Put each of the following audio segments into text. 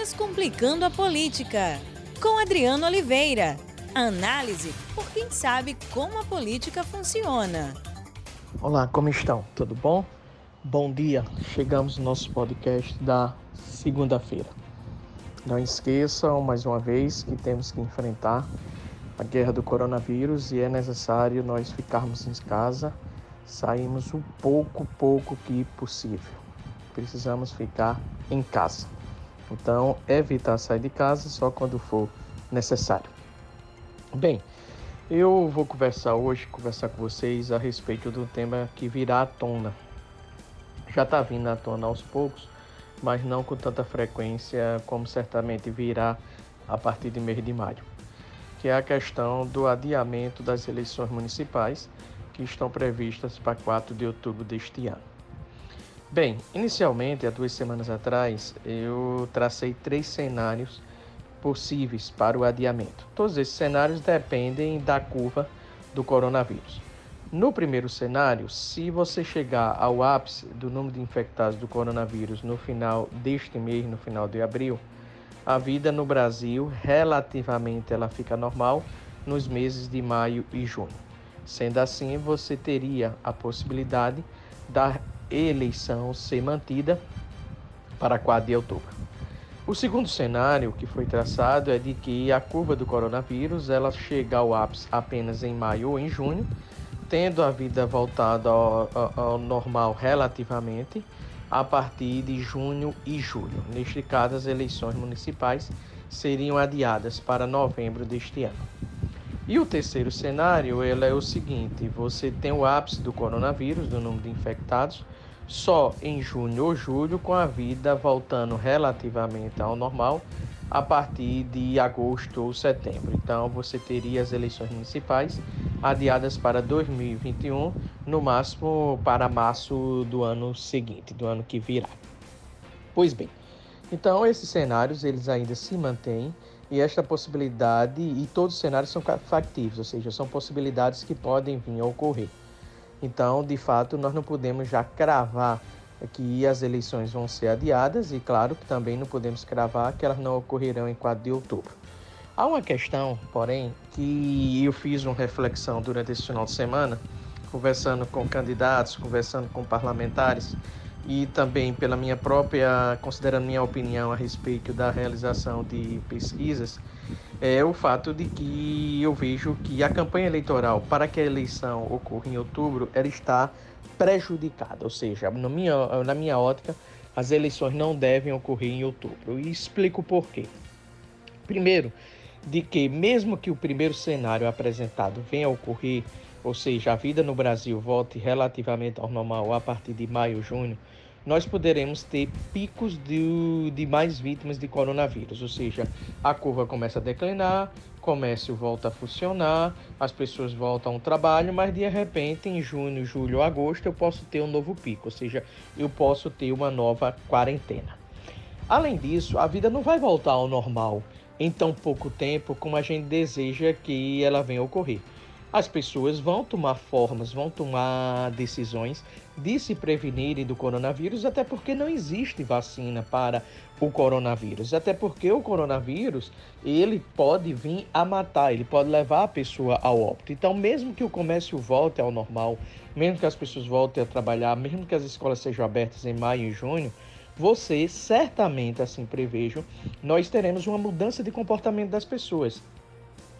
Descomplicando a Política, com Adriano Oliveira. Análise por quem sabe como a política funciona. Olá, como estão? Tudo bom? Bom dia. Chegamos no nosso podcast da segunda-feira. Não esqueçam mais uma vez que temos que enfrentar a guerra do coronavírus e é necessário nós ficarmos em casa, sairmos o pouco, pouco que possível. Precisamos ficar em casa. Então, evitar sair de casa só quando for necessário. Bem, eu vou conversar hoje, conversar com vocês a respeito do tema que virá à tona. Já está vindo à tona aos poucos, mas não com tanta frequência como certamente virá a partir de mês de maio, que é a questão do adiamento das eleições municipais que estão previstas para 4 de outubro deste ano. Bem, inicialmente, há duas semanas atrás, eu tracei três cenários possíveis para o adiamento. Todos esses cenários dependem da curva do coronavírus. No primeiro cenário, se você chegar ao ápice do número de infectados do coronavírus no final deste mês, no final de abril, a vida no Brasil relativamente ela fica normal nos meses de maio e junho. Sendo assim, você teria a possibilidade da eleição ser mantida para 4 de outubro. O segundo cenário que foi traçado é de que a curva do coronavírus ela chega ao ápice apenas em maio ou em junho, tendo a vida voltada ao, ao, ao normal relativamente a partir de junho e julho. Neste caso, as eleições municipais seriam adiadas para novembro deste ano. E o terceiro cenário ele é o seguinte: você tem o ápice do coronavírus, do número de infectados, só em junho ou julho, com a vida voltando relativamente ao normal a partir de agosto ou setembro. Então, você teria as eleições municipais adiadas para 2021, no máximo para março do ano seguinte, do ano que virá. Pois bem, então esses cenários eles ainda se mantêm e esta possibilidade e todos os cenários são factíveis, ou seja, são possibilidades que podem vir a ocorrer. Então, de fato, nós não podemos já cravar que as eleições vão ser adiadas e, claro, que também não podemos cravar que elas não ocorrerão em 4 de outubro. Há uma questão, porém, que eu fiz uma reflexão durante esse final de semana, conversando com candidatos, conversando com parlamentares e também pela minha própria, considerando minha opinião a respeito da realização de pesquisas, é o fato de que eu vejo que a campanha eleitoral para que a eleição ocorra em outubro ela está prejudicada, ou seja, na minha, na minha ótica, as eleições não devem ocorrer em outubro. E explico por quê. Primeiro, de que mesmo que o primeiro cenário apresentado venha a ocorrer, ou seja, a vida no Brasil volte relativamente ao normal a partir de maio, junho, nós poderemos ter picos de, de mais vítimas de coronavírus, ou seja, a curva começa a declinar, comércio volta a funcionar, as pessoas voltam ao trabalho, mas de repente em junho, julho, agosto eu posso ter um novo pico, ou seja, eu posso ter uma nova quarentena. Além disso, a vida não vai voltar ao normal em tão pouco tempo como a gente deseja que ela venha ocorrer as pessoas vão tomar formas, vão tomar decisões de se prevenirem do coronavírus, até porque não existe vacina para o coronavírus, até porque o coronavírus ele pode vir a matar, ele pode levar a pessoa ao óbito. Então, mesmo que o comércio volte ao normal, mesmo que as pessoas voltem a trabalhar, mesmo que as escolas sejam abertas em maio e junho, você certamente, assim prevejo, nós teremos uma mudança de comportamento das pessoas.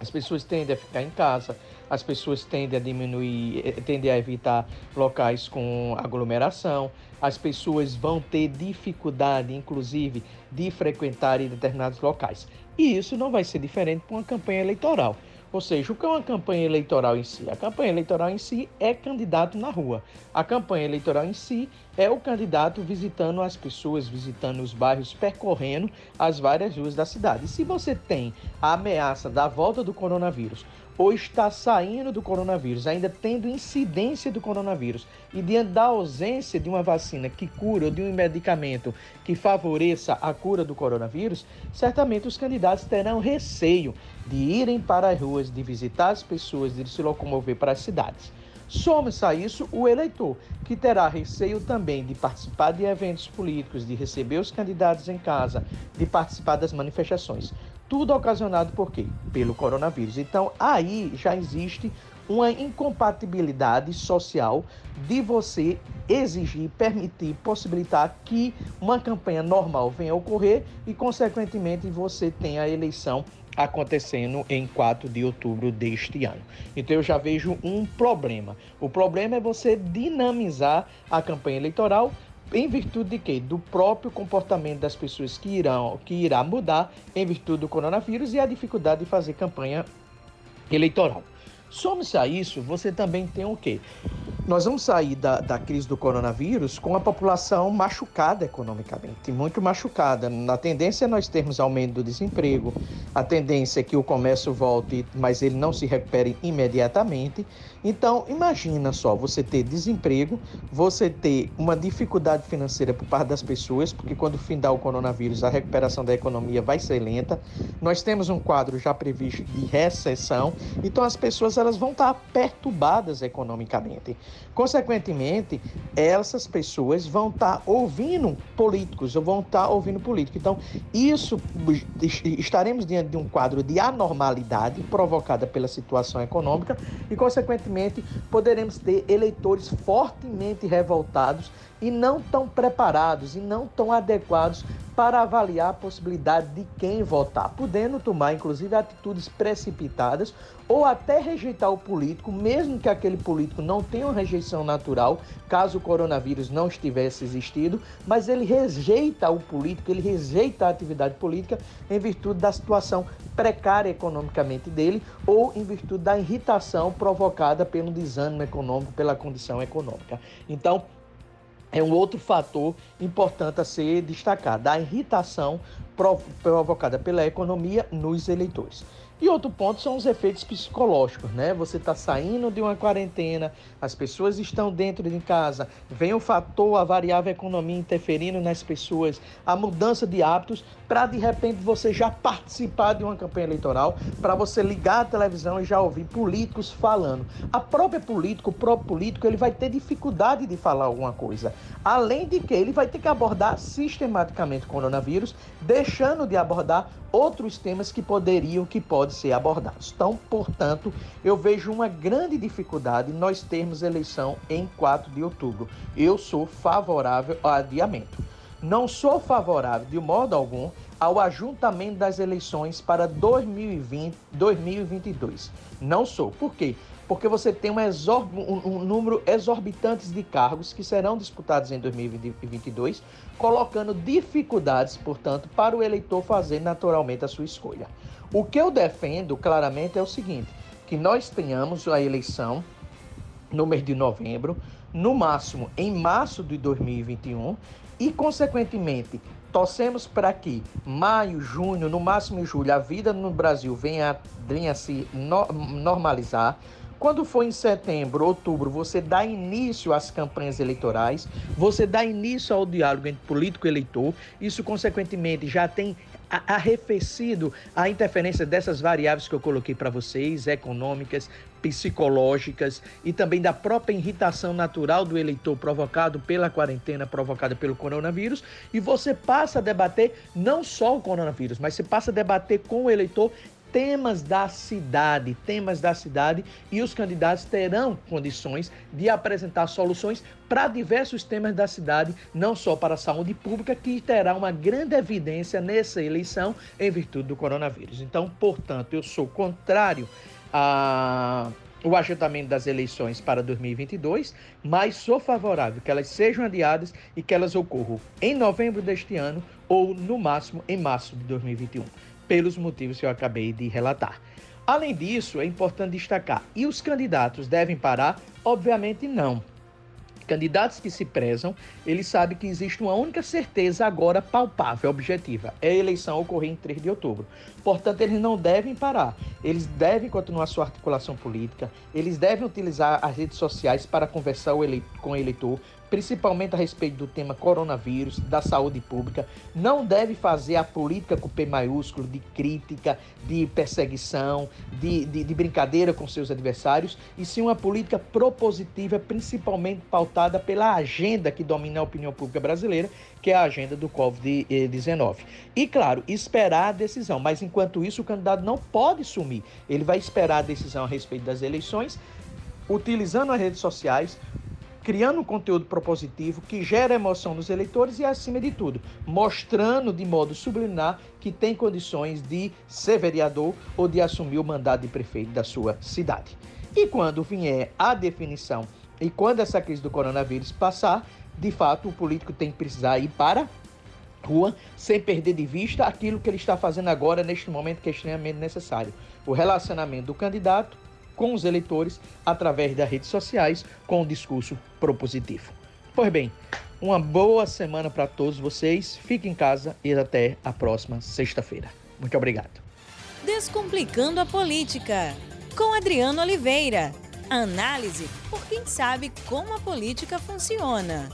As pessoas tendem a ficar em casa, as pessoas tendem a diminuir, eh, tendem a evitar locais com aglomeração, as pessoas vão ter dificuldade, inclusive, de frequentar determinados locais. E isso não vai ser diferente para uma campanha eleitoral. Ou seja, o que é uma campanha eleitoral em si? A campanha eleitoral em si é candidato na rua. A campanha eleitoral em si é o candidato visitando as pessoas, visitando os bairros, percorrendo as várias ruas da cidade. E se você tem a ameaça da volta do coronavírus ou está saindo do coronavírus, ainda tendo incidência do coronavírus, e diante da ausência de uma vacina que cura ou de um medicamento que favoreça a cura do coronavírus, certamente os candidatos terão receio de irem para as ruas, de visitar as pessoas, de se locomover para as cidades. Some-se a isso o eleitor, que terá receio também de participar de eventos políticos, de receber os candidatos em casa, de participar das manifestações. Tudo ocasionado por quê? Pelo coronavírus. Então, aí já existe uma incompatibilidade social de você exigir, permitir, possibilitar que uma campanha normal venha a ocorrer e, consequentemente, você tenha a eleição acontecendo em 4 de outubro deste ano. Então eu já vejo um problema. O problema é você dinamizar a campanha eleitoral em virtude de quê? Do próprio comportamento das pessoas que irão que irá mudar em virtude do coronavírus e a dificuldade de fazer campanha eleitoral. Some-se a isso, você também tem o quê? Nós vamos sair da, da crise do coronavírus com a população machucada economicamente, muito machucada. A tendência é nós termos aumento do desemprego, a tendência é que o comércio volte, mas ele não se recupere imediatamente. Então, imagina só, você ter desemprego, você ter uma dificuldade financeira por parte das pessoas, porque quando findar o coronavírus, a recuperação da economia vai ser lenta. Nós temos um quadro já previsto de recessão, então as pessoas elas vão estar perturbadas economicamente. Consequentemente, essas pessoas vão estar ouvindo políticos, ou vão estar ouvindo político. Então, isso estaremos diante de um quadro de anormalidade provocada pela situação econômica e, consequentemente, poderemos ter eleitores fortemente revoltados e não tão preparados e não tão adequados para avaliar a possibilidade de quem votar, podendo tomar inclusive atitudes precipitadas ou até rejeitar o político, mesmo que aquele político não tenha uma rejeição natural, caso o coronavírus não estivesse existido, mas ele rejeita o político, ele rejeita a atividade política em virtude da situação precária economicamente dele ou em virtude da irritação provocada pelo desânimo econômico, pela condição econômica. Então, é um outro fator importante a ser destacado, a irritação provocada pela economia nos eleitores. E outro ponto são os efeitos psicológicos, né? Você está saindo de uma quarentena, as pessoas estão dentro de casa, vem o fator, a variável economia interferindo nas pessoas, a mudança de hábitos, para de repente você já participar de uma campanha eleitoral, para você ligar a televisão e já ouvir políticos falando. A própria político, o próprio político, ele vai ter dificuldade de falar alguma coisa. Além de que ele vai ter que abordar sistematicamente o coronavírus, deixando de abordar outros temas que poderiam, que podem ser abordados. Então, portanto, eu vejo uma grande dificuldade nós termos eleição em 4 de outubro. Eu sou favorável ao adiamento. Não sou favorável, de modo algum, ao ajuntamento das eleições para 2020, 2022. Não sou. Por quê? Porque você tem um, um, um, número exorbitante de cargos que serão disputados em 2022, colocando dificuldades, portanto, para o eleitor fazer naturalmente a sua escolha. O que eu defendo claramente é o seguinte: que nós tenhamos a eleição no mês de novembro, no máximo em março de 2021 e, consequentemente, torcemos para que maio, junho, no máximo julho, a vida no Brasil venha, venha se no, normalizar, quando for em setembro, outubro, você dá início às campanhas eleitorais, você dá início ao diálogo entre político e eleitor. Isso, consequentemente, já tem arrefecido a interferência dessas variáveis que eu coloquei para vocês, econômicas, psicológicas e também da própria irritação natural do eleitor provocado pela quarentena, provocada pelo coronavírus, e você passa a debater não só o coronavírus, mas você passa a debater com o eleitor temas da cidade, temas da cidade, e os candidatos terão condições de apresentar soluções para diversos temas da cidade, não só para a saúde pública, que terá uma grande evidência nessa eleição em virtude do coronavírus. Então, portanto, eu sou contrário a o das eleições para 2022, mas sou favorável que elas sejam adiadas e que elas ocorram em novembro deste ano ou, no máximo, em março de 2021 pelos motivos que eu acabei de relatar. Além disso, é importante destacar: e os candidatos devem parar? Obviamente não. Candidatos que se prezam, eles sabem que existe uma única certeza agora palpável, objetiva: é a eleição ocorrer em 3 de outubro. Portanto, eles não devem parar. Eles devem continuar sua articulação política, eles devem utilizar as redes sociais para conversar com o eleitor, principalmente a respeito do tema coronavírus, da saúde pública, não deve fazer a política com P maiúsculo de crítica, de perseguição, de, de, de brincadeira com seus adversários, e sim uma política propositiva, principalmente pautada pela agenda que domina a opinião pública brasileira, que é a agenda do Covid-19. E, claro, esperar a decisão, mas enquanto isso, o candidato não pode sumir. Ele vai esperar a decisão a respeito das eleições, utilizando as redes sociais, criando um conteúdo propositivo que gera emoção nos eleitores e, acima de tudo, mostrando de modo subliminar que tem condições de ser vereador ou de assumir o mandato de prefeito da sua cidade. E quando vier a definição e quando essa crise do coronavírus passar, de fato, o político tem que precisar ir para rua sem perder de vista aquilo que ele está fazendo agora, neste momento que é extremamente necessário: o relacionamento do candidato com os eleitores através das redes sociais com um discurso propositivo. Pois bem, uma boa semana para todos vocês. Fiquem em casa e até a próxima sexta-feira. Muito obrigado. Descomplicando a política com Adriano Oliveira. Análise por quem sabe como a política funciona.